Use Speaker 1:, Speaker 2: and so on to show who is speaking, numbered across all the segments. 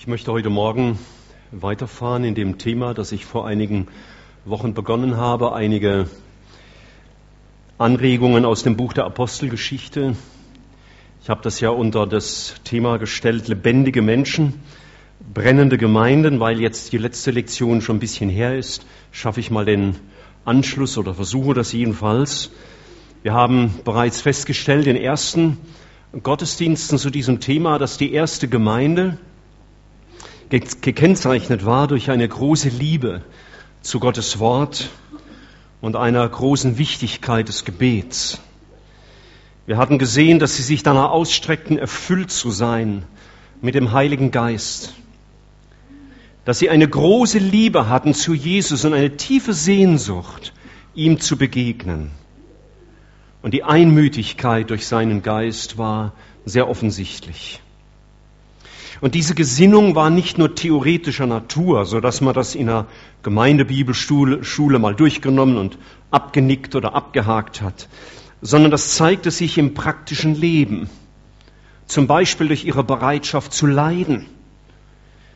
Speaker 1: Ich möchte heute Morgen weiterfahren in dem Thema, das ich vor einigen Wochen begonnen habe, einige Anregungen aus dem Buch der Apostelgeschichte. Ich habe das ja unter das Thema gestellt, lebendige Menschen, brennende Gemeinden, weil jetzt die letzte Lektion schon ein bisschen her ist, schaffe ich mal den Anschluss oder versuche das jedenfalls. Wir haben bereits festgestellt in ersten Gottesdiensten zu diesem Thema, dass die erste Gemeinde gekennzeichnet war durch eine große Liebe zu Gottes Wort und einer großen Wichtigkeit des Gebets. Wir hatten gesehen, dass sie sich danach ausstreckten, erfüllt zu sein mit dem Heiligen Geist, dass sie eine große Liebe hatten zu Jesus und eine tiefe Sehnsucht, ihm zu begegnen. Und die Einmütigkeit durch seinen Geist war sehr offensichtlich. Und diese Gesinnung war nicht nur theoretischer Natur, so dass man das in einer Gemeindebibelschule Schule mal durchgenommen und abgenickt oder abgehakt hat, sondern das zeigte sich im praktischen Leben. Zum Beispiel durch ihre Bereitschaft zu leiden,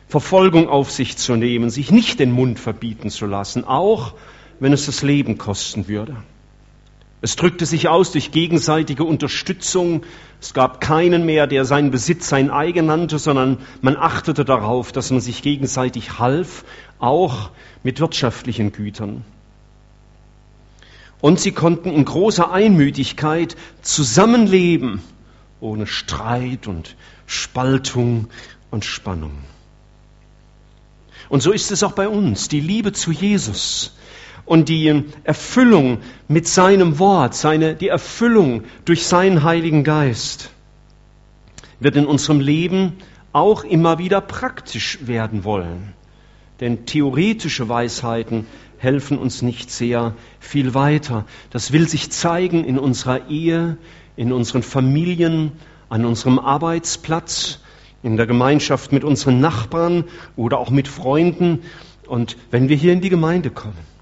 Speaker 1: Verfolgung auf sich zu nehmen, sich nicht den Mund verbieten zu lassen, auch wenn es das Leben kosten würde. Es drückte sich aus durch gegenseitige Unterstützung. Es gab keinen mehr, der seinen Besitz sein eigen nannte, sondern man achtete darauf, dass man sich gegenseitig half, auch mit wirtschaftlichen Gütern. Und sie konnten in großer Einmütigkeit zusammenleben, ohne Streit und Spaltung und Spannung. Und so ist es auch bei uns. Die Liebe zu Jesus und die Erfüllung mit seinem Wort, seine, die Erfüllung durch seinen Heiligen Geist wird in unserem Leben auch immer wieder praktisch werden wollen. Denn theoretische Weisheiten helfen uns nicht sehr viel weiter. Das will sich zeigen in unserer Ehe, in unseren Familien, an unserem Arbeitsplatz, in der Gemeinschaft mit unseren Nachbarn oder auch mit Freunden und wenn wir hier in die Gemeinde kommen.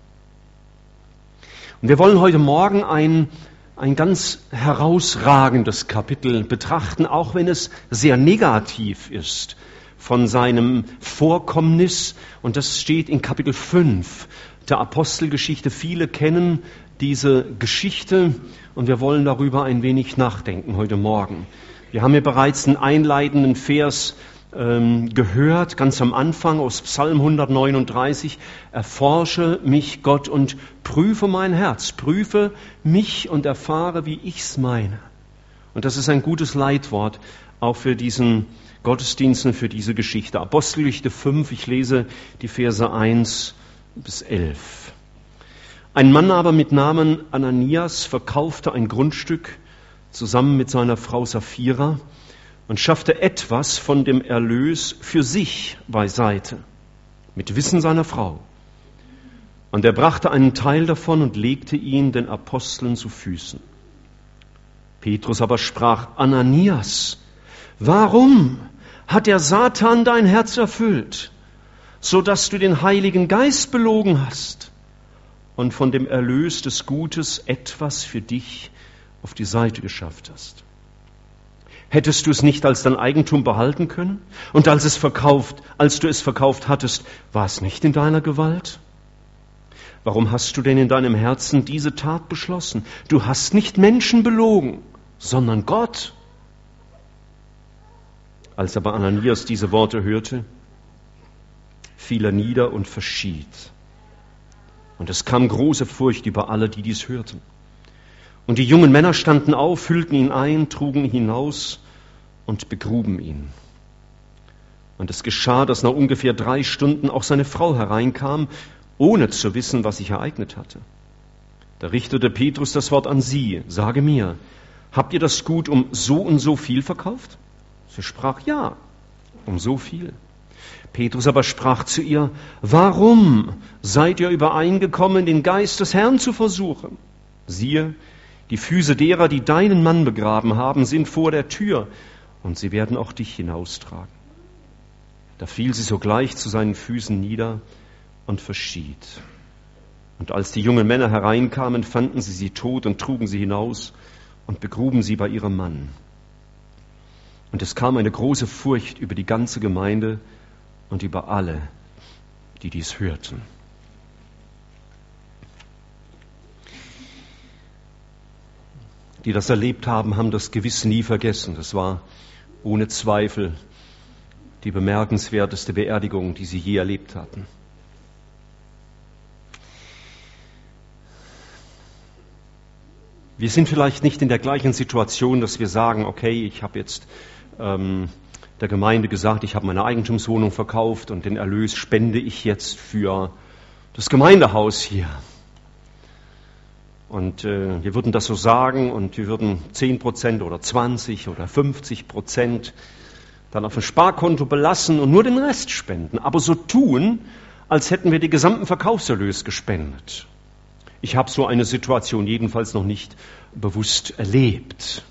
Speaker 1: Und wir wollen heute Morgen ein, ein ganz herausragendes Kapitel betrachten, auch wenn es sehr negativ ist von seinem Vorkommnis. Und das steht in Kapitel 5 der Apostelgeschichte. Viele kennen diese Geschichte und wir wollen darüber ein wenig nachdenken heute Morgen. Wir haben hier bereits einen einleitenden Vers gehört, ganz am Anfang aus Psalm 139, erforsche mich Gott und prüfe mein Herz, prüfe mich und erfahre, wie ich's meine. Und das ist ein gutes Leitwort auch für diesen Gottesdienst und für diese Geschichte. Apostelgeschichte 5, ich lese die Verse 1 bis 11. Ein Mann aber mit Namen Ananias verkaufte ein Grundstück zusammen mit seiner Frau Sapphira und schaffte etwas von dem Erlös für sich beiseite, mit Wissen seiner Frau. Und er brachte einen Teil davon und legte ihn den Aposteln zu Füßen. Petrus aber sprach, Ananias, warum hat der Satan dein Herz erfüllt, so dass du den Heiligen Geist belogen hast und von dem Erlös des Gutes etwas für dich auf die Seite geschafft hast? Hättest du es nicht als dein Eigentum behalten können? Und als es verkauft, als du es verkauft hattest, war es nicht in deiner Gewalt? Warum hast du denn in deinem Herzen diese Tat beschlossen? Du hast nicht Menschen belogen, sondern Gott. Als aber Ananias diese Worte hörte, fiel er nieder und verschied. Und es kam große Furcht über alle, die dies hörten. Und die jungen Männer standen auf, füllten ihn ein, trugen ihn hinaus und begruben ihn. Und es geschah, dass nach ungefähr drei Stunden auch seine Frau hereinkam, ohne zu wissen, was sich ereignet hatte. Da richtete Petrus das Wort an sie, sage mir, habt ihr das Gut um so und so viel verkauft? Sie sprach, ja, um so viel. Petrus aber sprach zu ihr, warum seid ihr übereingekommen, den Geist des Herrn zu versuchen? Siehe, die Füße derer, die deinen Mann begraben haben, sind vor der Tür und sie werden auch dich hinaustragen. Da fiel sie sogleich zu seinen Füßen nieder und verschied. Und als die jungen Männer hereinkamen, fanden sie sie tot und trugen sie hinaus und begruben sie bei ihrem Mann. Und es kam eine große Furcht über die ganze Gemeinde und über alle, die dies hörten. Die das erlebt haben, haben das gewiss nie vergessen. Das war ohne Zweifel die bemerkenswerteste Beerdigung, die sie je erlebt hatten. Wir sind vielleicht nicht in der gleichen Situation, dass wir sagen, okay, ich habe jetzt ähm, der Gemeinde gesagt, ich habe meine Eigentumswohnung verkauft und den Erlös spende ich jetzt für das Gemeindehaus hier. Und äh, wir würden das so sagen und wir würden 10 Prozent oder 20 oder 50 Prozent dann auf ein Sparkonto belassen und nur den Rest spenden, aber so tun, als hätten wir den gesamten Verkaufserlös gespendet. Ich habe so eine Situation jedenfalls noch nicht bewusst erlebt.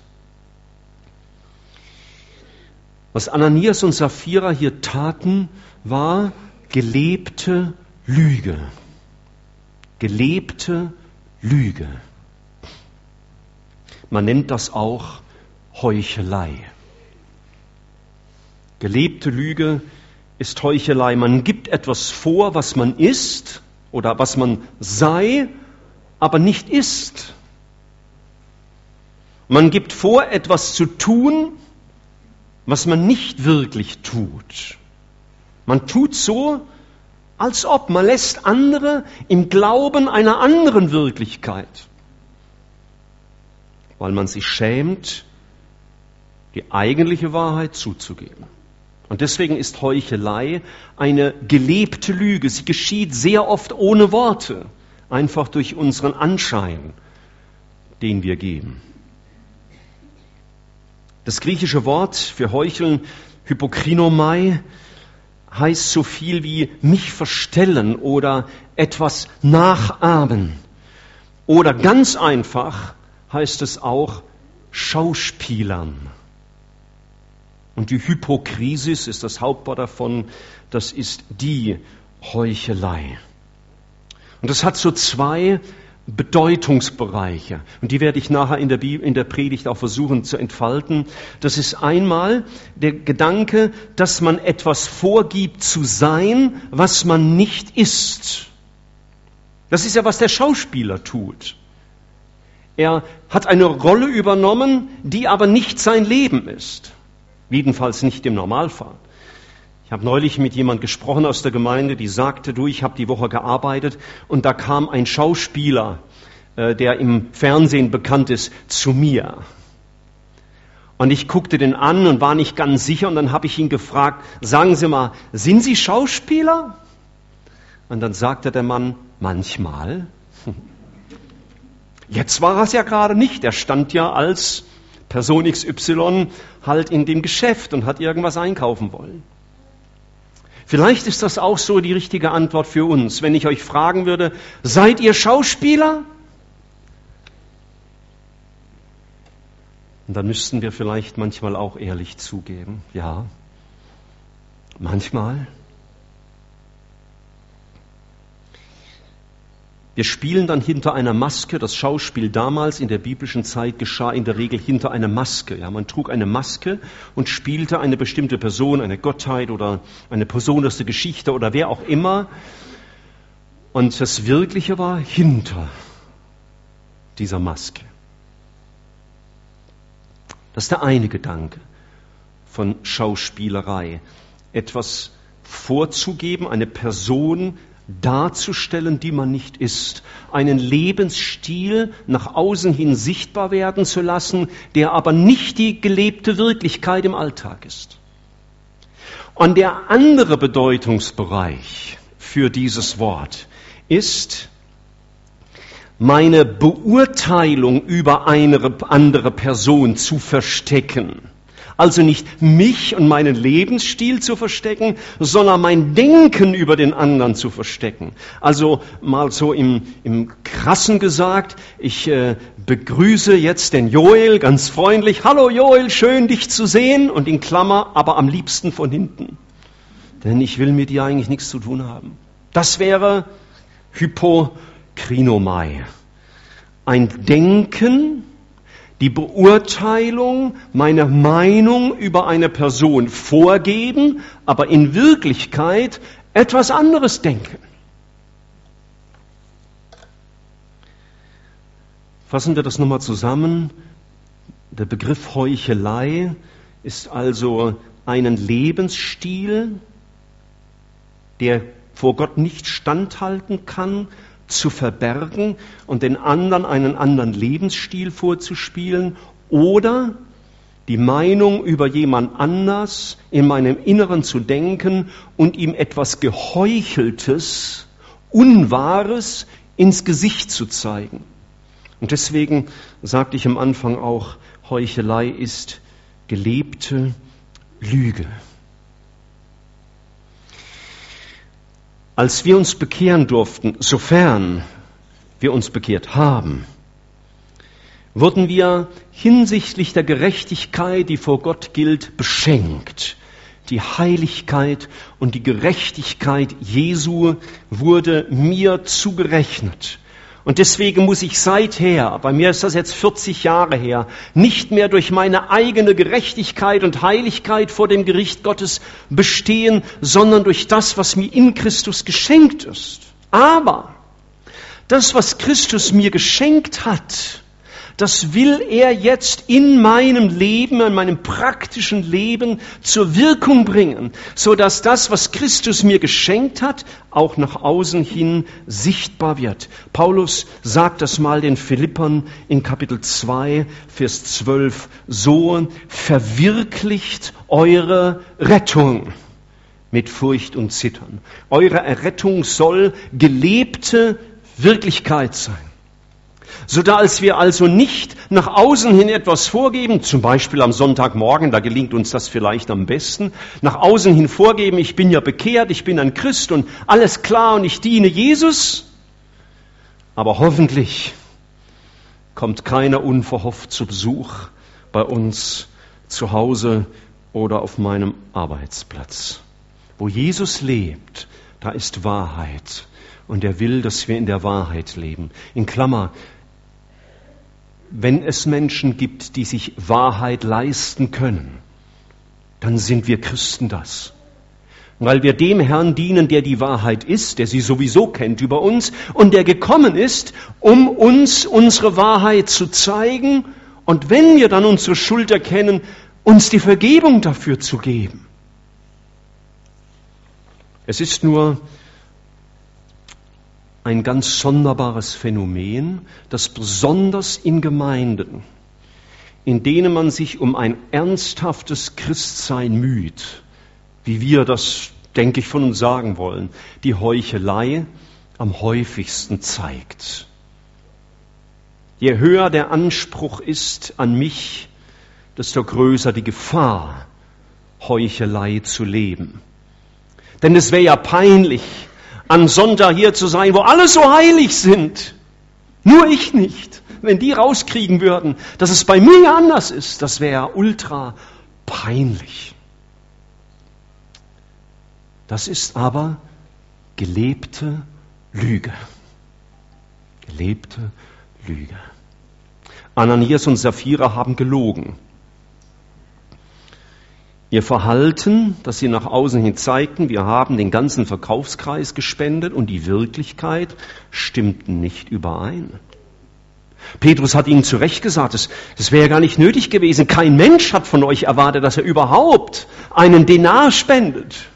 Speaker 1: Was Ananias und Sapphira hier taten, war gelebte Lüge. Gelebte Lüge. Man nennt das auch Heuchelei. Gelebte Lüge ist Heuchelei. Man gibt etwas vor, was man ist oder was man sei, aber nicht ist. Man gibt vor, etwas zu tun, was man nicht wirklich tut. Man tut so, als ob man lässt andere im Glauben einer anderen Wirklichkeit, weil man sich schämt, die eigentliche Wahrheit zuzugeben. Und deswegen ist Heuchelei eine gelebte Lüge. Sie geschieht sehr oft ohne Worte, einfach durch unseren Anschein, den wir geben. Das griechische Wort für Heucheln, Hypokrinomai, heißt so viel wie mich verstellen oder etwas nachahmen. Oder ganz einfach heißt es auch Schauspielern. Und die Hypokrisis ist das Hauptwort davon, das ist die Heuchelei. Und das hat so zwei Bedeutungsbereiche. Und die werde ich nachher in der, Bibel, in der Predigt auch versuchen zu entfalten. Das ist einmal der Gedanke, dass man etwas vorgibt zu sein, was man nicht ist. Das ist ja, was der Schauspieler tut. Er hat eine Rolle übernommen, die aber nicht sein Leben ist. Jedenfalls nicht im Normalfall. Ich habe neulich mit jemand gesprochen aus der Gemeinde, die sagte, du, ich habe die Woche gearbeitet und da kam ein Schauspieler, äh, der im Fernsehen bekannt ist, zu mir. Und ich guckte den an und war nicht ganz sicher und dann habe ich ihn gefragt, sagen Sie mal, sind Sie Schauspieler? Und dann sagte der Mann, manchmal. Jetzt war es ja gerade nicht, er stand ja als Person XY halt in dem Geschäft und hat irgendwas einkaufen wollen. Vielleicht ist das auch so die richtige Antwort für uns, wenn ich euch fragen würde, seid ihr Schauspieler? Und dann müssten wir vielleicht manchmal auch ehrlich zugeben, ja, manchmal. Wir spielen dann hinter einer Maske. Das Schauspiel damals in der biblischen Zeit geschah in der Regel hinter einer Maske. Ja, man trug eine Maske und spielte eine bestimmte Person, eine Gottheit oder eine Person aus der Geschichte oder wer auch immer. Und das Wirkliche war hinter dieser Maske. Das ist der eine Gedanke von Schauspielerei. Etwas vorzugeben, eine Person darzustellen, die man nicht ist, einen Lebensstil nach außen hin sichtbar werden zu lassen, der aber nicht die gelebte Wirklichkeit im Alltag ist. Und der andere Bedeutungsbereich für dieses Wort ist meine Beurteilung über eine andere Person zu verstecken also nicht mich und meinen Lebensstil zu verstecken, sondern mein Denken über den anderen zu verstecken. Also mal so im, im krassen gesagt, ich äh, begrüße jetzt den Joel ganz freundlich. Hallo Joel, schön dich zu sehen. Und in Klammer, aber am liebsten von hinten. Denn ich will mit dir eigentlich nichts zu tun haben. Das wäre Hypokrinomai. Ein Denken, die Beurteilung, meine Meinung über eine Person vorgeben, aber in Wirklichkeit etwas anderes denken. Fassen wir das nochmal zusammen. Der Begriff Heuchelei ist also einen Lebensstil, der vor Gott nicht standhalten kann, zu verbergen und den anderen einen anderen Lebensstil vorzuspielen oder die Meinung über jemand anders in meinem Inneren zu denken und ihm etwas Geheucheltes, Unwahres ins Gesicht zu zeigen. Und deswegen sagte ich am Anfang auch, Heuchelei ist gelebte Lüge. Als wir uns bekehren durften, sofern wir uns bekehrt haben, wurden wir hinsichtlich der Gerechtigkeit, die vor Gott gilt, beschenkt. Die Heiligkeit und die Gerechtigkeit Jesu wurde mir zugerechnet. Und deswegen muss ich seither, bei mir ist das jetzt 40 Jahre her, nicht mehr durch meine eigene Gerechtigkeit und Heiligkeit vor dem Gericht Gottes bestehen, sondern durch das, was mir in Christus geschenkt ist. Aber das, was Christus mir geschenkt hat, das will er jetzt in meinem Leben, in meinem praktischen Leben zur Wirkung bringen, so dass das, was Christus mir geschenkt hat, auch nach außen hin sichtbar wird. Paulus sagt das mal den Philippern in Kapitel 2, Vers 12, so verwirklicht eure Rettung mit Furcht und Zittern. Eure Errettung soll gelebte Wirklichkeit sein so dass wir also nicht nach außen hin etwas vorgeben, zum Beispiel am Sonntagmorgen, da gelingt uns das vielleicht am besten, nach außen hin vorgeben, ich bin ja bekehrt, ich bin ein Christ und alles klar und ich diene Jesus, aber hoffentlich kommt keiner unverhofft zu Besuch bei uns zu Hause oder auf meinem Arbeitsplatz. Wo Jesus lebt, da ist Wahrheit. Und er will, dass wir in der Wahrheit leben. In Klammer, wenn es Menschen gibt, die sich Wahrheit leisten können, dann sind wir Christen das. Weil wir dem Herrn dienen, der die Wahrheit ist, der sie sowieso kennt über uns und der gekommen ist, um uns unsere Wahrheit zu zeigen und wenn wir dann unsere Schuld erkennen, uns die Vergebung dafür zu geben. Es ist nur ein ganz sonderbares Phänomen, das besonders in Gemeinden, in denen man sich um ein ernsthaftes Christsein müht, wie wir das, denke ich, von uns sagen wollen, die Heuchelei am häufigsten zeigt. Je höher der Anspruch ist an mich, desto größer die Gefahr, Heuchelei zu leben. Denn es wäre ja peinlich, an Sonntag hier zu sein, wo alle so heilig sind. Nur ich nicht. Wenn die rauskriegen würden, dass es bei mir anders ist, das wäre ultra peinlich. Das ist aber gelebte Lüge. Gelebte Lüge. Ananias und Sapphira haben gelogen. Ihr Verhalten, das sie nach außen hin zeigten, wir haben den ganzen Verkaufskreis gespendet und die Wirklichkeit stimmten nicht überein. Petrus hat ihnen zu Recht gesagt, das, das wäre gar nicht nötig gewesen. Kein Mensch hat von euch erwartet, dass er überhaupt einen Denar spendet.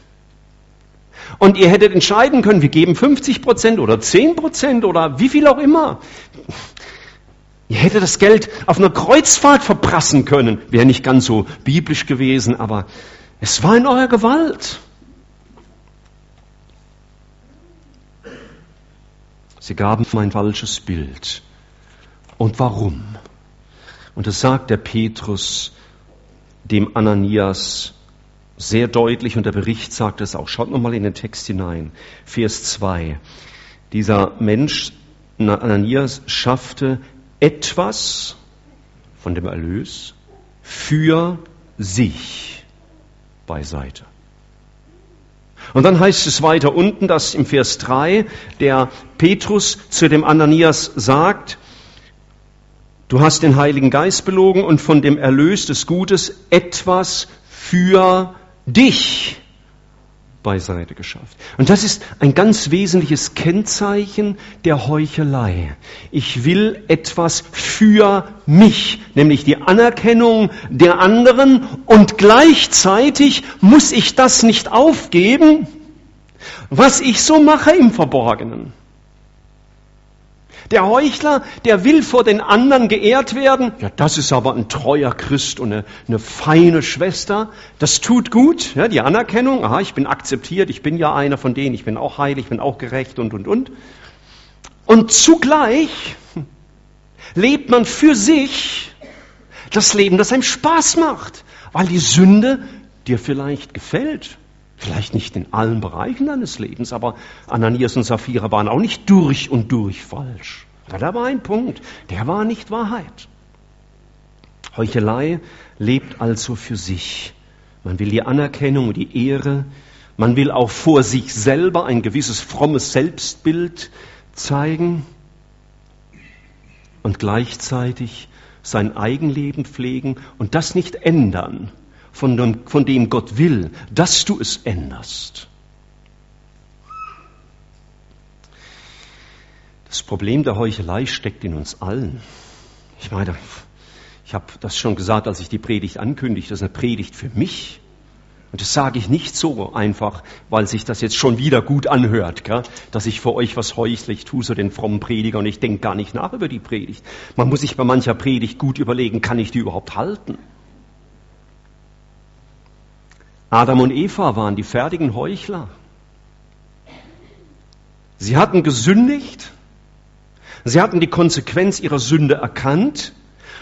Speaker 1: Und ihr hättet entscheiden können, wir geben 50 Prozent oder 10 Prozent oder wie viel auch immer. Ihr hättet das Geld auf einer Kreuzfahrt verprassen können. Wäre nicht ganz so biblisch gewesen, aber es war in eurer Gewalt. Sie gaben ein falsches Bild. Und warum? Und das sagt der Petrus dem Ananias sehr deutlich und der Bericht sagt es auch. Schaut nochmal in den Text hinein. Vers 2. Dieser Mensch, Ananias, schaffte etwas von dem Erlös für sich beiseite. Und dann heißt es weiter unten, dass im Vers 3 der Petrus zu dem Ananias sagt, Du hast den Heiligen Geist belogen und von dem Erlös des Gutes etwas für dich beiseite geschafft. Und das ist ein ganz wesentliches Kennzeichen der Heuchelei. Ich will etwas für mich, nämlich die Anerkennung der anderen und gleichzeitig muss ich das nicht aufgeben, was ich so mache im Verborgenen. Der Heuchler, der will vor den anderen geehrt werden. Ja, das ist aber ein treuer Christ und eine, eine feine Schwester. Das tut gut, ja, die Anerkennung. Aha, ich bin akzeptiert, ich bin ja einer von denen, ich bin auch heilig, ich bin auch gerecht und, und, und. Und zugleich lebt man für sich das Leben, das einem Spaß macht, weil die Sünde dir vielleicht gefällt. Vielleicht nicht in allen Bereichen deines Lebens, aber Ananias und Sapphira waren auch nicht durch und durch falsch. Ja, da war ein Punkt, der war nicht Wahrheit. Heuchelei lebt also für sich. Man will die Anerkennung und die Ehre. Man will auch vor sich selber ein gewisses frommes Selbstbild zeigen und gleichzeitig sein Eigenleben pflegen und das nicht ändern, von dem, von dem Gott will, dass du es änderst. Das Problem der Heuchelei steckt in uns allen. Ich meine, ich habe das schon gesagt, als ich die Predigt ankündigte, das ist eine Predigt für mich. Und das sage ich nicht so einfach, weil sich das jetzt schon wieder gut anhört, gell? dass ich für euch was heuchlich tue, so den frommen Prediger, und ich denke gar nicht nach über die Predigt. Man muss sich bei mancher Predigt gut überlegen, kann ich die überhaupt halten? Adam und Eva waren die fertigen Heuchler. Sie hatten gesündigt, sie hatten die Konsequenz ihrer Sünde erkannt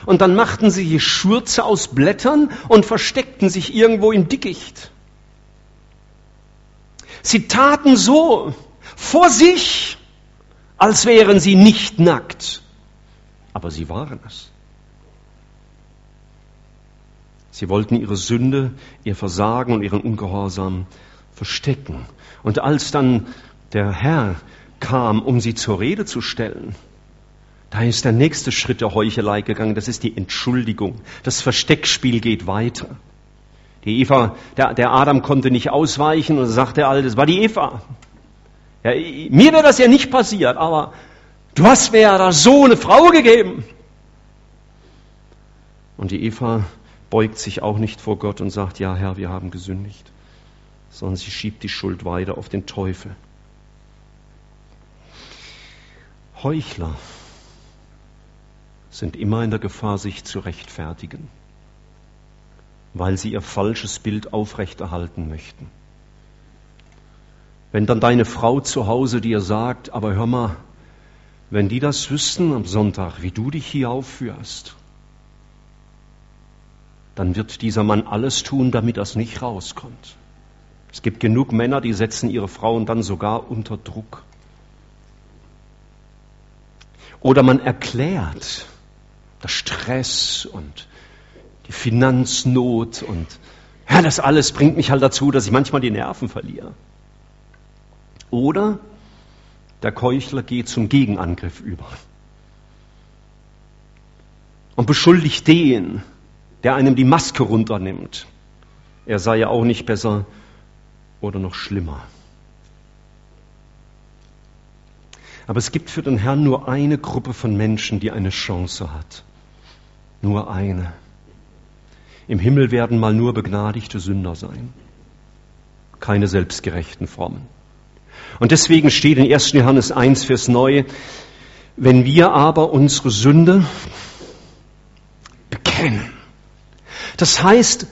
Speaker 1: und dann machten sie die Schürze aus Blättern und versteckten sich irgendwo im Dickicht. Sie taten so vor sich, als wären sie nicht nackt, aber sie waren es. Sie wollten ihre Sünde, ihr Versagen und ihren Ungehorsam verstecken. Und als dann der Herr kam, um sie zur Rede zu stellen, da ist der nächste Schritt der Heuchelei gegangen, das ist die Entschuldigung. Das Versteckspiel geht weiter. Die Eva, der, der Adam konnte nicht ausweichen und sagte er, das war die Eva. Ja, mir wäre das ja nicht passiert, aber du hast mir ja da so eine Frau gegeben. Und die Eva beugt sich auch nicht vor Gott und sagt, ja Herr, wir haben gesündigt, sondern sie schiebt die Schuld weiter auf den Teufel. Heuchler sind immer in der Gefahr, sich zu rechtfertigen, weil sie ihr falsches Bild aufrechterhalten möchten. Wenn dann deine Frau zu Hause dir sagt, aber hör mal, wenn die das wüssten am Sonntag, wie du dich hier aufführst, dann wird dieser Mann alles tun, damit das nicht rauskommt. Es gibt genug Männer, die setzen ihre Frauen dann sogar unter Druck. Oder man erklärt, der Stress und die Finanznot und ja, das alles bringt mich halt dazu, dass ich manchmal die Nerven verliere. Oder der Keuchler geht zum Gegenangriff über und beschuldigt den, der einem die Maske runternimmt. Er sei ja auch nicht besser oder noch schlimmer. Aber es gibt für den Herrn nur eine Gruppe von Menschen, die eine Chance hat. Nur eine. Im Himmel werden mal nur begnadigte Sünder sein. Keine selbstgerechten Formen. Und deswegen steht in 1. Johannes 1, Vers 9, wenn wir aber unsere Sünde bekennen, das heißt,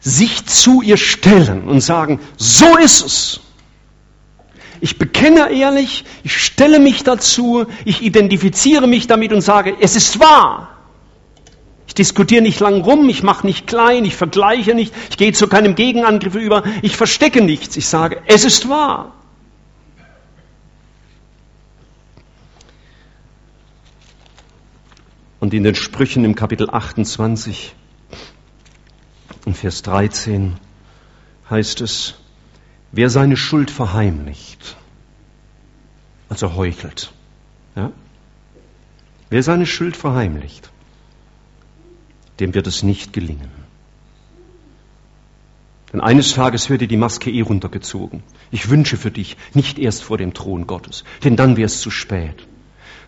Speaker 1: sich zu ihr stellen und sagen, so ist es. Ich bekenne ehrlich, ich stelle mich dazu, ich identifiziere mich damit und sage, es ist wahr. Ich diskutiere nicht lang rum, ich mache nicht klein, ich vergleiche nicht, ich gehe zu keinem Gegenangriff über, ich verstecke nichts, ich sage, es ist wahr. Und in den Sprüchen im Kapitel 28 in Vers 13 heißt es, wer seine Schuld verheimlicht, also heuchelt, ja, Wer seine Schuld verheimlicht, dem wird es nicht gelingen. Denn eines Tages wird dir die Maske eh runtergezogen. Ich wünsche für dich nicht erst vor dem Thron Gottes, denn dann wäre es zu spät.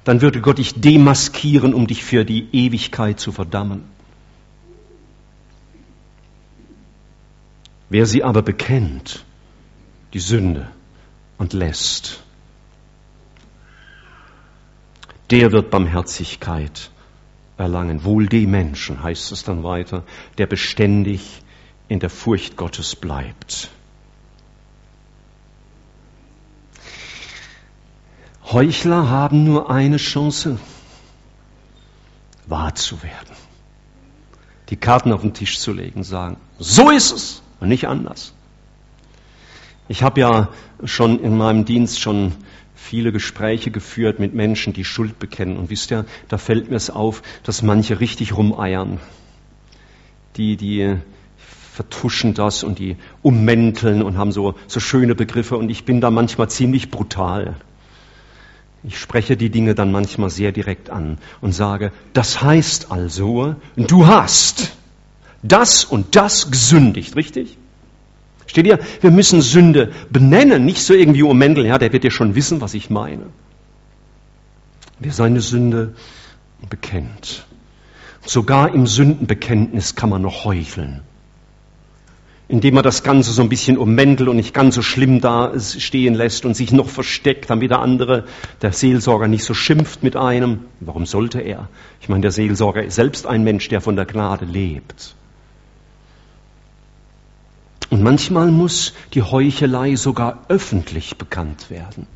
Speaker 1: Dann würde Gott dich demaskieren, um dich für die Ewigkeit zu verdammen. Wer sie aber bekennt, die Sünde, und lässt, der wird Barmherzigkeit erlangen. Wohl dem Menschen, heißt es dann weiter, der beständig in der Furcht Gottes bleibt. Heuchler haben nur eine Chance, wahr zu werden. Die Karten auf den Tisch zu legen, sagen, so ist es und nicht anders. Ich habe ja schon in meinem Dienst schon viele Gespräche geführt mit Menschen, die Schuld bekennen. Und wisst ihr, da fällt mir es auf, dass manche richtig rumeiern. Die, die vertuschen das und die ummänteln und haben so, so schöne Begriffe. Und ich bin da manchmal ziemlich brutal. Ich spreche die Dinge dann manchmal sehr direkt an und sage, das heißt also, du hast das und das gesündigt, richtig? Steht ihr? Wir müssen Sünde benennen, nicht so irgendwie ummänteln, ja, der wird ja schon wissen, was ich meine. Wer seine Sünde bekennt. Sogar im Sündenbekenntnis kann man noch heucheln. Indem man das Ganze so ein bisschen ummäntelt und nicht ganz so schlimm da stehen lässt und sich noch versteckt, damit der andere, der Seelsorger, nicht so schimpft mit einem. Warum sollte er? Ich meine, der Seelsorger ist selbst ein Mensch, der von der Gnade lebt. Und manchmal muss die Heuchelei sogar öffentlich bekannt werden.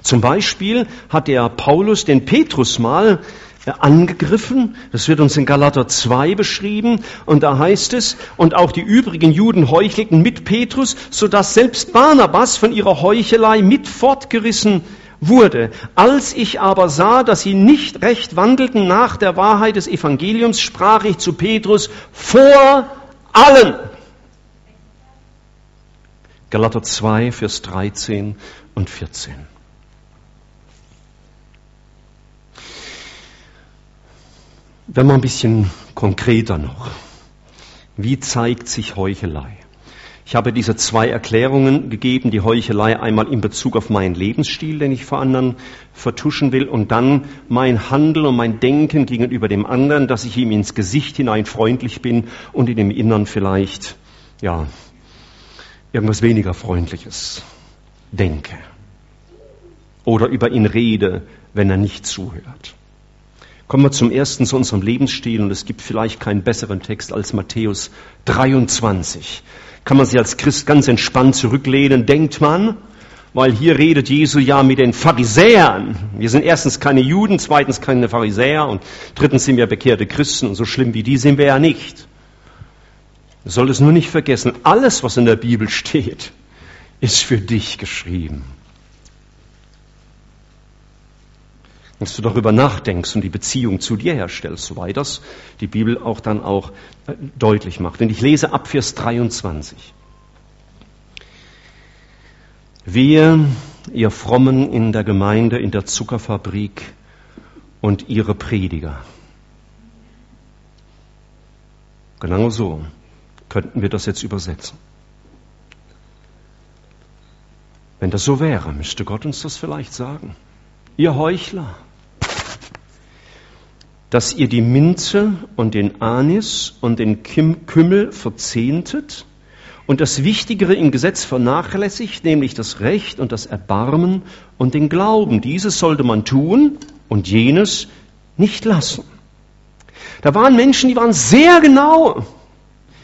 Speaker 1: Zum Beispiel hat der Paulus den Petrus mal äh, angegriffen. Das wird uns in Galater 2 beschrieben. Und da heißt es, und auch die übrigen Juden heuchelten mit Petrus, sodass selbst Barnabas von ihrer Heuchelei mit fortgerissen wurde. Als ich aber sah, dass sie nicht recht wandelten nach der Wahrheit des Evangeliums, sprach ich zu Petrus vor allen. Galater 2, Vers 13 und 14. Wenn wir ein bisschen konkreter noch. Wie zeigt sich Heuchelei? Ich habe diese zwei Erklärungen gegeben, die Heuchelei einmal in Bezug auf meinen Lebensstil, den ich vor anderen vertuschen will, und dann mein Handeln und mein Denken gegenüber dem anderen, dass ich ihm ins Gesicht hinein freundlich bin und in dem Innern vielleicht, ja, irgendwas weniger Freundliches denke oder über ihn rede, wenn er nicht zuhört. Kommen wir zum ersten zu unserem Lebensstil und es gibt vielleicht keinen besseren Text als Matthäus 23. Kann man sich als Christ ganz entspannt zurücklehnen, denkt man, weil hier redet Jesu ja mit den Pharisäern. Wir sind erstens keine Juden, zweitens keine Pharisäer und drittens sind wir bekehrte Christen und so schlimm wie die sind wir ja nicht. Du solltest nur nicht vergessen, alles, was in der Bibel steht, ist für dich geschrieben. Dass du darüber nachdenkst und die Beziehung zu dir herstellst, soweit das die Bibel auch dann auch äh, deutlich macht. Und ich lese ab Vers 23. Wir, ihr Frommen in der Gemeinde, in der Zuckerfabrik und ihre Prediger. Genau so könnten wir das jetzt übersetzen. Wenn das so wäre, müsste Gott uns das vielleicht sagen. Ihr Heuchler, dass ihr die Minze und den Anis und den Kümmel verzehntet und das Wichtigere im Gesetz vernachlässigt, nämlich das Recht und das Erbarmen und den Glauben. Dieses sollte man tun und jenes nicht lassen. Da waren Menschen, die waren sehr genau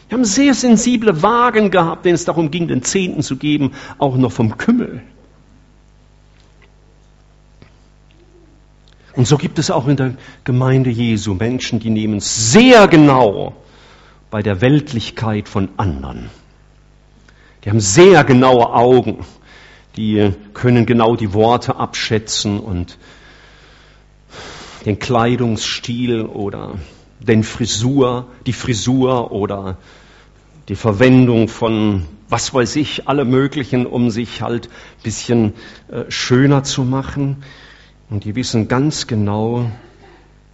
Speaker 1: wir haben sehr sensible Wagen gehabt, denen es darum ging, den Zehnten zu geben, auch noch vom Kümmel. Und so gibt es auch in der Gemeinde Jesu Menschen, die nehmen sehr genau bei der Weltlichkeit von anderen. Die haben sehr genaue Augen, die können genau die Worte abschätzen und den Kleidungsstil oder den Frisur, die Frisur oder die Verwendung von was weiß ich, alle möglichen, um sich halt ein bisschen äh, schöner zu machen. Und die wissen ganz genau,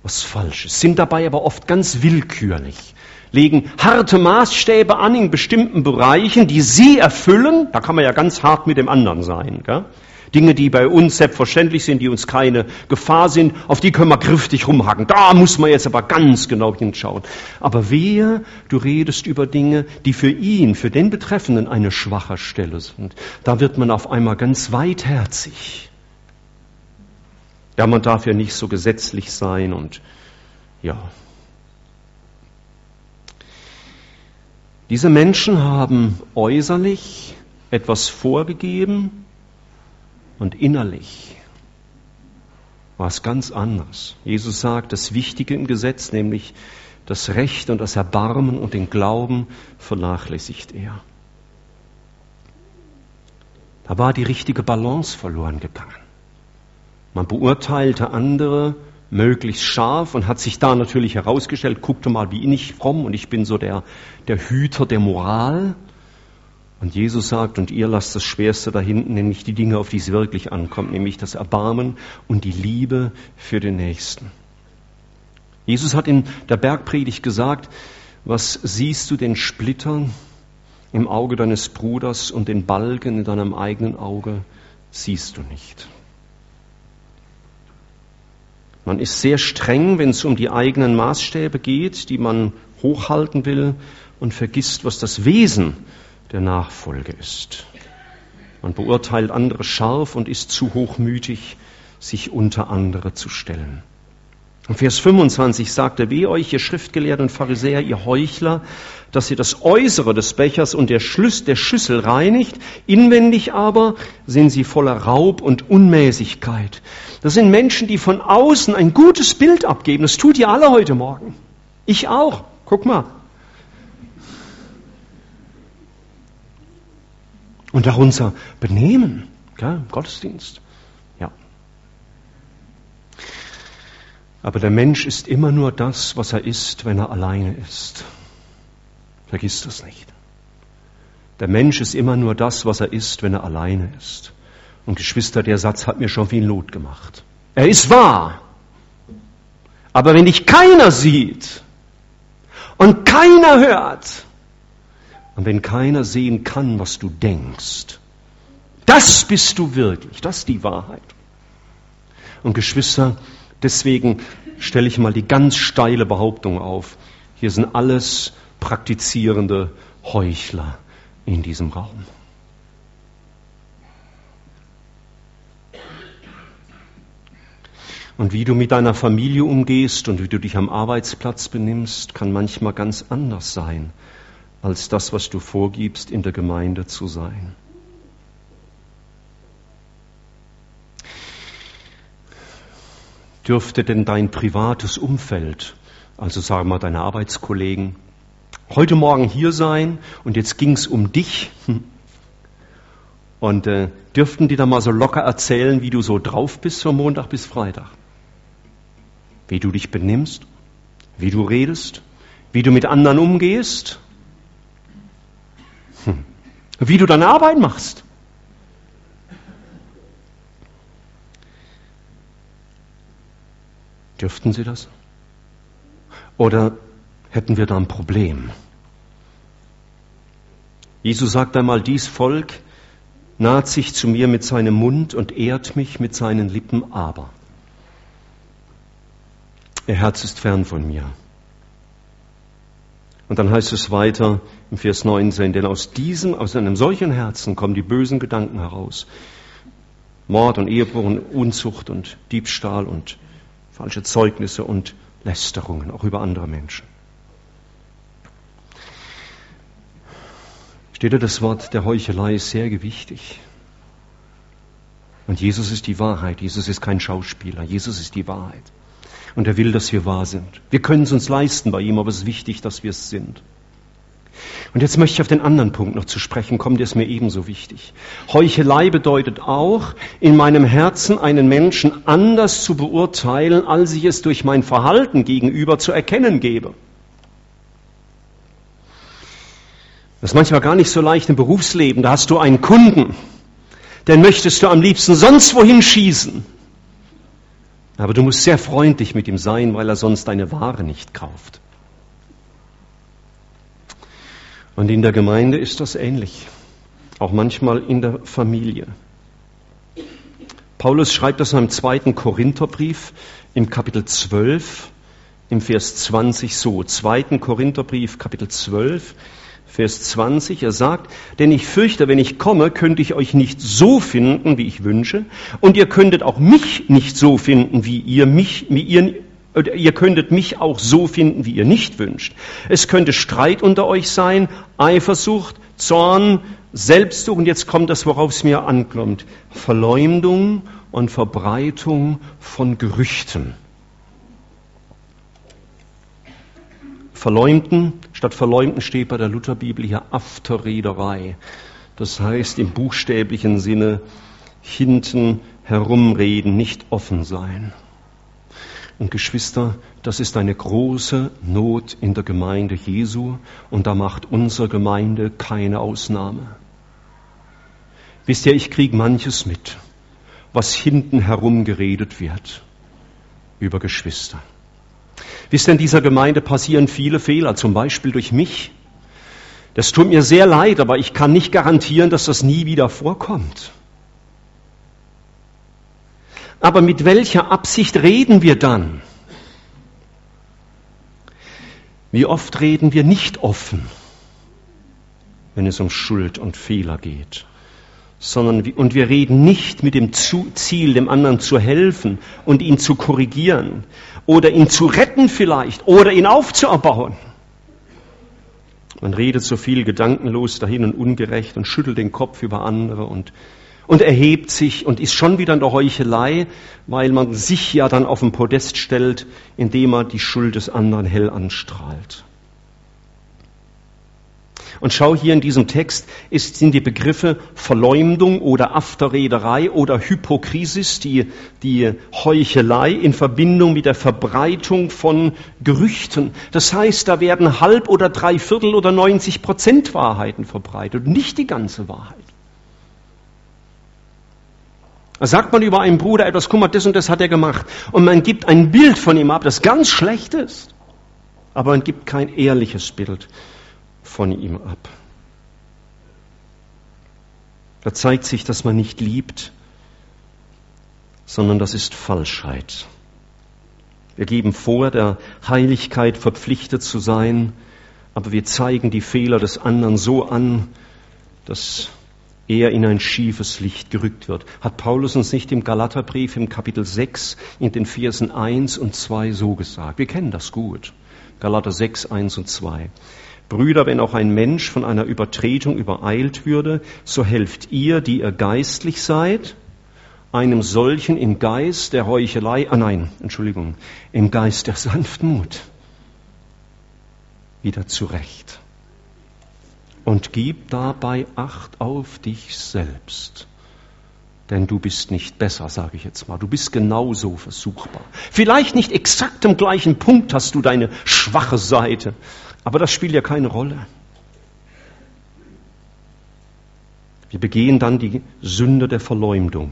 Speaker 1: was falsch ist, sind dabei aber oft ganz willkürlich, legen harte Maßstäbe an in bestimmten Bereichen, die sie erfüllen. Da kann man ja ganz hart mit dem anderen sein. Gell? Dinge, die bei uns selbstverständlich sind, die uns keine Gefahr sind, auf die können wir griftig rumhacken. Da muss man jetzt aber ganz genau hinschauen. Aber wehe, du redest über Dinge, die für ihn, für den Betreffenden eine schwache Stelle sind. Da wird man auf einmal ganz weitherzig. Ja, man darf ja nicht so gesetzlich sein und ja. Diese Menschen haben äußerlich etwas vorgegeben und innerlich war es ganz anders. Jesus sagt, das Wichtige im Gesetz, nämlich das Recht und das Erbarmen und den Glauben, vernachlässigt er. Da war die richtige Balance verloren gegangen. Man beurteilte andere möglichst scharf und hat sich da natürlich herausgestellt, guckte mal, wie ich fromm und ich bin so der, der Hüter der Moral. Und Jesus sagt, und ihr lasst das Schwerste da hinten, nämlich die Dinge, auf die es wirklich ankommt, nämlich das Erbarmen und die Liebe für den Nächsten. Jesus hat in der Bergpredigt gesagt, was siehst du den Splittern im Auge deines Bruders und den Balken in deinem eigenen Auge siehst du nicht. Man ist sehr streng, wenn es um die eigenen Maßstäbe geht, die man hochhalten will und vergisst, was das Wesen der Nachfolge ist. Man beurteilt andere scharf und ist zu hochmütig, sich unter andere zu stellen. Und Vers 25 sagt er, weh euch, ihr Schriftgelehrten Pharisäer, ihr Heuchler, dass ihr das Äußere des Bechers und der, Schlüs der Schüssel reinigt, inwendig aber sind sie voller Raub und Unmäßigkeit. Das sind Menschen, die von außen ein gutes Bild abgeben. Das tut ihr alle heute Morgen. Ich auch. Guck mal. Und auch unser Benehmen, gell, Gottesdienst. Ja. Aber der Mensch ist immer nur das, was er ist, wenn er alleine ist. Vergiss das nicht. Der Mensch ist immer nur das, was er ist, wenn er alleine ist. Und Geschwister, der Satz hat mir schon viel Not gemacht. Er ist wahr. Aber wenn dich keiner sieht und keiner hört und wenn keiner sehen kann, was du denkst, das bist du wirklich, das ist die Wahrheit. Und Geschwister, deswegen stelle ich mal die ganz steile Behauptung auf. Hier sind alles praktizierende Heuchler in diesem Raum. Und wie du mit deiner Familie umgehst und wie du dich am Arbeitsplatz benimmst, kann manchmal ganz anders sein als das, was du vorgibst, in der Gemeinde zu sein. Dürfte denn dein privates Umfeld, also sagen wir deine Arbeitskollegen, heute Morgen hier sein und jetzt ging es um dich. Und äh, dürften die da mal so locker erzählen, wie du so drauf bist von Montag bis Freitag? Wie du dich benimmst, wie du redest, wie du mit anderen umgehst. Wie du deine Arbeit machst. Dürften sie das? Oder hätten wir da ein Problem. Jesus sagt einmal, dies Volk naht sich zu mir mit seinem Mund und ehrt mich mit seinen Lippen, aber ihr Herz ist fern von mir. Und dann heißt es weiter im Vers 19, denn aus diesem, aus einem solchen Herzen kommen die bösen Gedanken heraus. Mord und Ehebruch und Unzucht und Diebstahl und falsche Zeugnisse und Lästerungen, auch über andere Menschen. Steht da, das Wort der Heuchelei ist sehr gewichtig. Und Jesus ist die Wahrheit. Jesus ist kein Schauspieler. Jesus ist die Wahrheit. Und er will, dass wir wahr sind. Wir können es uns leisten bei ihm, aber es ist wichtig, dass wir es sind. Und jetzt möchte ich auf den anderen Punkt noch zu sprechen kommen, der ist mir ebenso wichtig. Heuchelei bedeutet auch, in meinem Herzen einen Menschen anders zu beurteilen, als ich es durch mein Verhalten gegenüber zu erkennen gebe. Das ist manchmal gar nicht so leicht im Berufsleben. Da hast du einen Kunden, den möchtest du am liebsten sonst wohin schießen. Aber du musst sehr freundlich mit ihm sein, weil er sonst deine Ware nicht kauft. Und in der Gemeinde ist das ähnlich. Auch manchmal in der Familie. Paulus schreibt das in einem zweiten Korintherbrief im Kapitel 12, im Vers 20 so. Zweiten Korintherbrief, Kapitel 12, Vers 20. Er sagt, denn ich fürchte, wenn ich komme, könnte ich euch nicht so finden, wie ich wünsche, und ihr könntet auch mich nicht so finden, wie ihr mich, wie ihr, ihr könntet mich auch so finden, wie ihr nicht wünscht. Es könnte Streit unter euch sein, Eifersucht, Zorn, Selbstsucht, und jetzt kommt das, worauf es mir ankommt, Verleumdung und Verbreitung von Gerüchten. Verleumden, statt Verleumden steht bei der Lutherbibel hier Afterrederei. Das heißt im buchstäblichen Sinne hinten herumreden, nicht offen sein. Und Geschwister, das ist eine große Not in der Gemeinde Jesu und da macht unsere Gemeinde keine Ausnahme. Wisst ihr, ich kriege manches mit, was hinten herum geredet wird über Geschwister. Wisst ihr, in dieser Gemeinde passieren viele Fehler, zum Beispiel durch mich. Das tut mir sehr leid, aber ich kann nicht garantieren, dass das nie wieder vorkommt. Aber mit welcher Absicht reden wir dann? Wie oft reden wir nicht offen, wenn es um Schuld und Fehler geht? Sondern und wir reden nicht mit dem Ziel, dem anderen zu helfen und ihn zu korrigieren oder ihn zu retten vielleicht oder ihn aufzuerbauen. Man redet so viel gedankenlos dahin und ungerecht und schüttelt den Kopf über andere und, und erhebt sich und ist schon wieder in der Heuchelei, weil man sich ja dann auf den Podest stellt, indem er die Schuld des anderen hell anstrahlt. Und schau hier in diesem Text ist, sind die Begriffe Verleumdung oder Afterrederei oder Hypokrisis, die, die Heuchelei in Verbindung mit der Verbreitung von Gerüchten. Das heißt, da werden halb oder drei Viertel oder 90 Prozent Wahrheiten verbreitet, nicht die ganze Wahrheit. Da sagt man über einen Bruder etwas, guck mal, das und das hat er gemacht. Und man gibt ein Bild von ihm ab, das ganz schlecht ist. Aber man gibt kein ehrliches Bild von ihm ab. Da zeigt sich, dass man nicht liebt, sondern das ist Falschheit. Wir geben vor, der Heiligkeit verpflichtet zu sein, aber wir zeigen die Fehler des anderen so an, dass er in ein schiefes Licht gerückt wird. Hat Paulus uns nicht im Galaterbrief im Kapitel 6 in den Versen 1 und 2 so gesagt? Wir kennen das gut. Galater 6, 1 und 2. Brüder, wenn auch ein Mensch von einer Übertretung übereilt würde, so helft ihr, die ihr geistlich seid, einem solchen im Geist der Heuchelei, ah nein, Entschuldigung, im Geist der Sanftmut wieder zurecht. Und gib dabei Acht auf dich selbst. Denn du bist nicht besser, sage ich jetzt mal. Du bist genauso versuchbar. Vielleicht nicht exakt am gleichen Punkt hast du deine schwache Seite, aber das spielt ja keine Rolle. Wir begehen dann die Sünde der Verleumdung,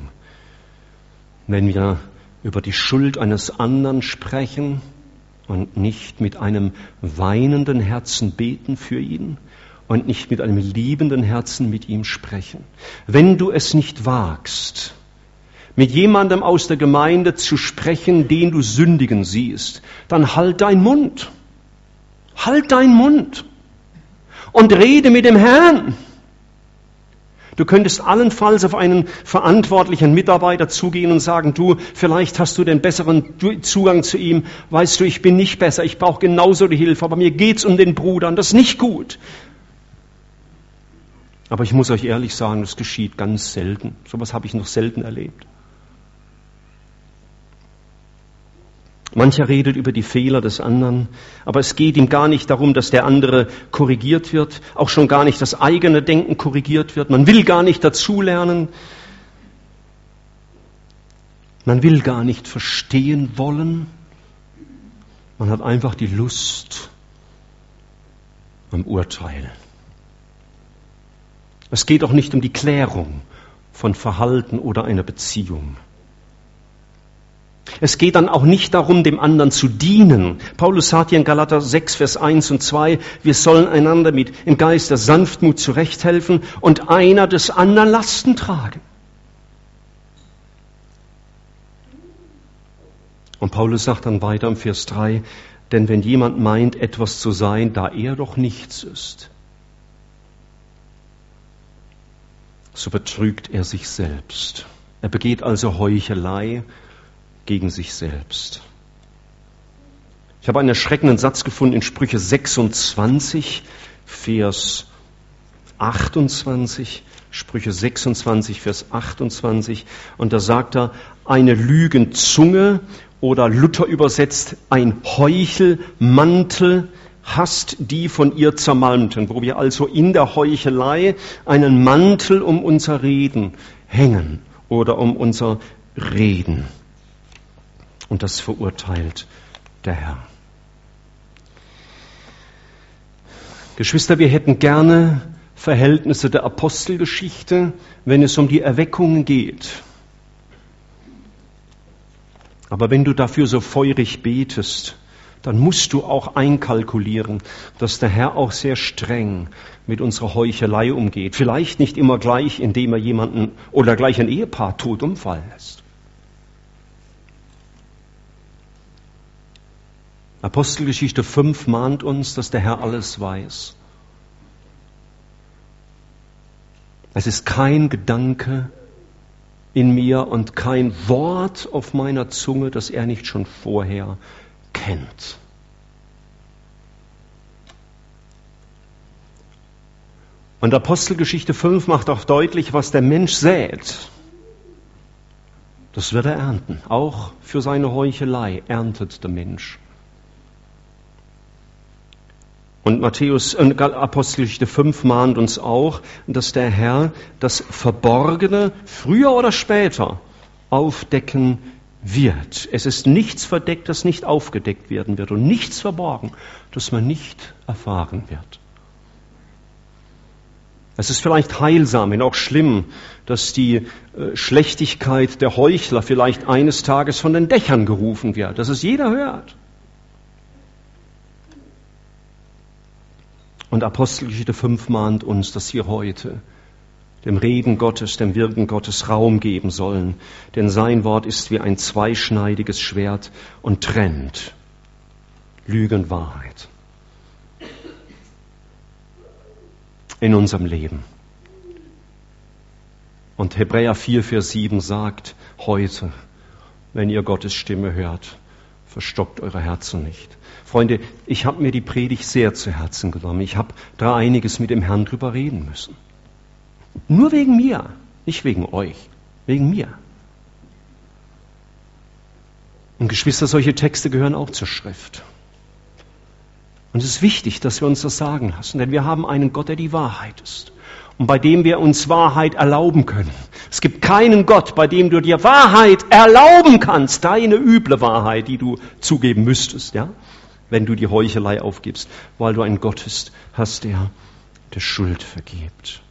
Speaker 1: wenn wir über die Schuld eines anderen sprechen und nicht mit einem weinenden Herzen beten für ihn und nicht mit einem liebenden Herzen mit ihm sprechen. Wenn du es nicht wagst, mit jemandem aus der Gemeinde zu sprechen, den du sündigen siehst, dann halt dein Mund. Halt deinen Mund und rede mit dem Herrn. Du könntest allenfalls auf einen verantwortlichen Mitarbeiter zugehen und sagen, du, vielleicht hast du den besseren Zugang zu ihm. Weißt du, ich bin nicht besser, ich brauche genauso die Hilfe, aber mir geht's um den Bruder und das ist nicht gut. Aber ich muss euch ehrlich sagen, das geschieht ganz selten. So Sowas habe ich noch selten erlebt. Mancher redet über die Fehler des anderen, aber es geht ihm gar nicht darum, dass der andere korrigiert wird, auch schon gar nicht das eigene Denken korrigiert wird. Man will gar nicht dazulernen. Man will gar nicht verstehen wollen. Man hat einfach die Lust am Urteil. Es geht auch nicht um die Klärung von Verhalten oder einer Beziehung. Es geht dann auch nicht darum, dem anderen zu dienen. Paulus sagt hier in Galater 6, Vers 1 und 2, wir sollen einander mit im Geist der Sanftmut zurechthelfen und einer des anderen Lasten tragen. Und Paulus sagt dann weiter im Vers 3, denn wenn jemand meint, etwas zu sein, da er doch nichts ist, so betrügt er sich selbst. Er begeht also Heuchelei gegen sich selbst. Ich habe einen erschreckenden Satz gefunden in Sprüche 26, Vers 28. Sprüche 26, Vers 28. Und da sagt er, eine Lügenzunge oder Luther übersetzt, ein Heuchelmantel hasst die von ihr zermalmten, wo wir also in der Heuchelei einen Mantel um unser Reden hängen oder um unser Reden. Und das verurteilt der Herr. Geschwister, wir hätten gerne Verhältnisse der Apostelgeschichte, wenn es um die Erweckung geht. Aber wenn du dafür so feurig betest, dann musst du auch einkalkulieren, dass der Herr auch sehr streng mit unserer Heuchelei umgeht. Vielleicht nicht immer gleich, indem er jemanden oder gleich ein Ehepaar tot umfallen lässt. Apostelgeschichte 5 mahnt uns, dass der Herr alles weiß. Es ist kein Gedanke in mir und kein Wort auf meiner Zunge, das er nicht schon vorher kennt. Und Apostelgeschichte 5 macht auch deutlich, was der Mensch sät. Das wird er ernten. Auch für seine Heuchelei erntet der Mensch. Und Matthäus, äh, Apostelgeschichte 5 mahnt uns auch, dass der Herr das Verborgene früher oder später aufdecken wird. Es ist nichts verdeckt, das nicht aufgedeckt werden wird und nichts verborgen, das man nicht erfahren wird. Es ist vielleicht heilsam, wenn auch schlimm, dass die äh, Schlechtigkeit der Heuchler vielleicht eines Tages von den Dächern gerufen wird, dass es jeder hört. Und Apostelgeschichte 5 mahnt uns, dass wir heute dem Reden Gottes, dem Wirken Gottes Raum geben sollen. Denn sein Wort ist wie ein zweischneidiges Schwert und trennt Lüge und Wahrheit in unserem Leben. Und Hebräer 4, Vers 7 sagt, heute, wenn ihr Gottes Stimme hört, verstockt eure Herzen nicht. Freunde, ich habe mir die Predigt sehr zu Herzen genommen. Ich habe da einiges mit dem Herrn drüber reden müssen. Nur wegen mir, nicht wegen euch, wegen mir. Und Geschwister, solche Texte gehören auch zur Schrift. Und es ist wichtig, dass wir uns das sagen lassen, denn wir haben einen Gott, der die Wahrheit ist und bei dem wir uns Wahrheit erlauben können. Es gibt keinen Gott, bei dem du dir Wahrheit erlauben kannst, deine üble Wahrheit, die du zugeben müsstest, ja, wenn du die Heuchelei aufgibst, weil du einen Gott hast, der der Schuld vergibt.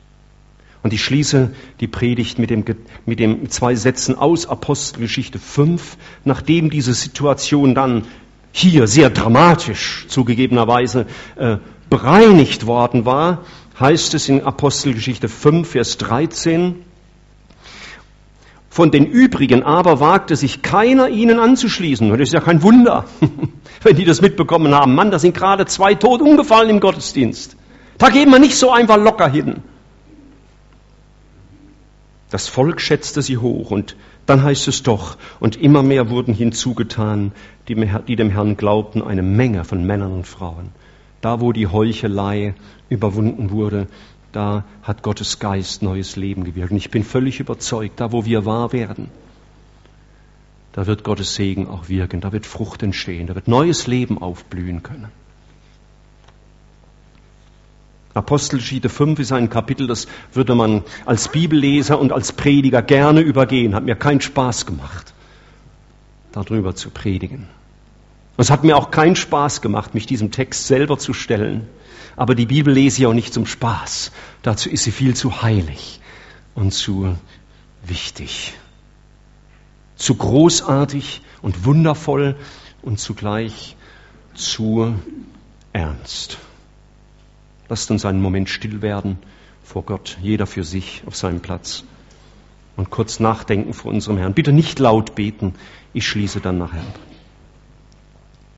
Speaker 1: Und ich schließe die Predigt mit dem, mit dem zwei Sätzen aus Apostelgeschichte 5, nachdem diese Situation dann hier sehr dramatisch zugegebenerweise äh, bereinigt worden war, heißt es in Apostelgeschichte 5, Vers 13, von den übrigen aber wagte sich keiner ihnen anzuschließen. Und das ist ja kein Wunder, wenn die das mitbekommen haben. Mann, da sind gerade zwei tot umgefallen im Gottesdienst. Da gehen wir nicht so einfach locker hin. Das Volk schätzte sie hoch und dann heißt es doch, und immer mehr wurden hinzugetan, die, die dem Herrn glaubten, eine Menge von Männern und Frauen. Da, wo die Heuchelei überwunden wurde, da hat Gottes Geist neues Leben gewirkt. Und ich bin völlig überzeugt, da, wo wir wahr werden, da wird Gottes Segen auch wirken, da wird Frucht entstehen, da wird neues Leben aufblühen können. Apostelgeschichte 5 ist ein Kapitel, das würde man als Bibelleser und als Prediger gerne übergehen. Hat mir keinen Spaß gemacht, darüber zu predigen. Und es hat mir auch keinen Spaß gemacht, mich diesem Text selber zu stellen. Aber die Bibel lese ich auch nicht zum Spaß. Dazu ist sie viel zu heilig und zu wichtig. Zu großartig und wundervoll und zugleich zu ernst. Lasst uns einen Moment still werden vor Gott, jeder für sich auf seinem Platz und kurz nachdenken vor unserem Herrn. Bitte nicht laut beten, ich schließe dann nachher ab.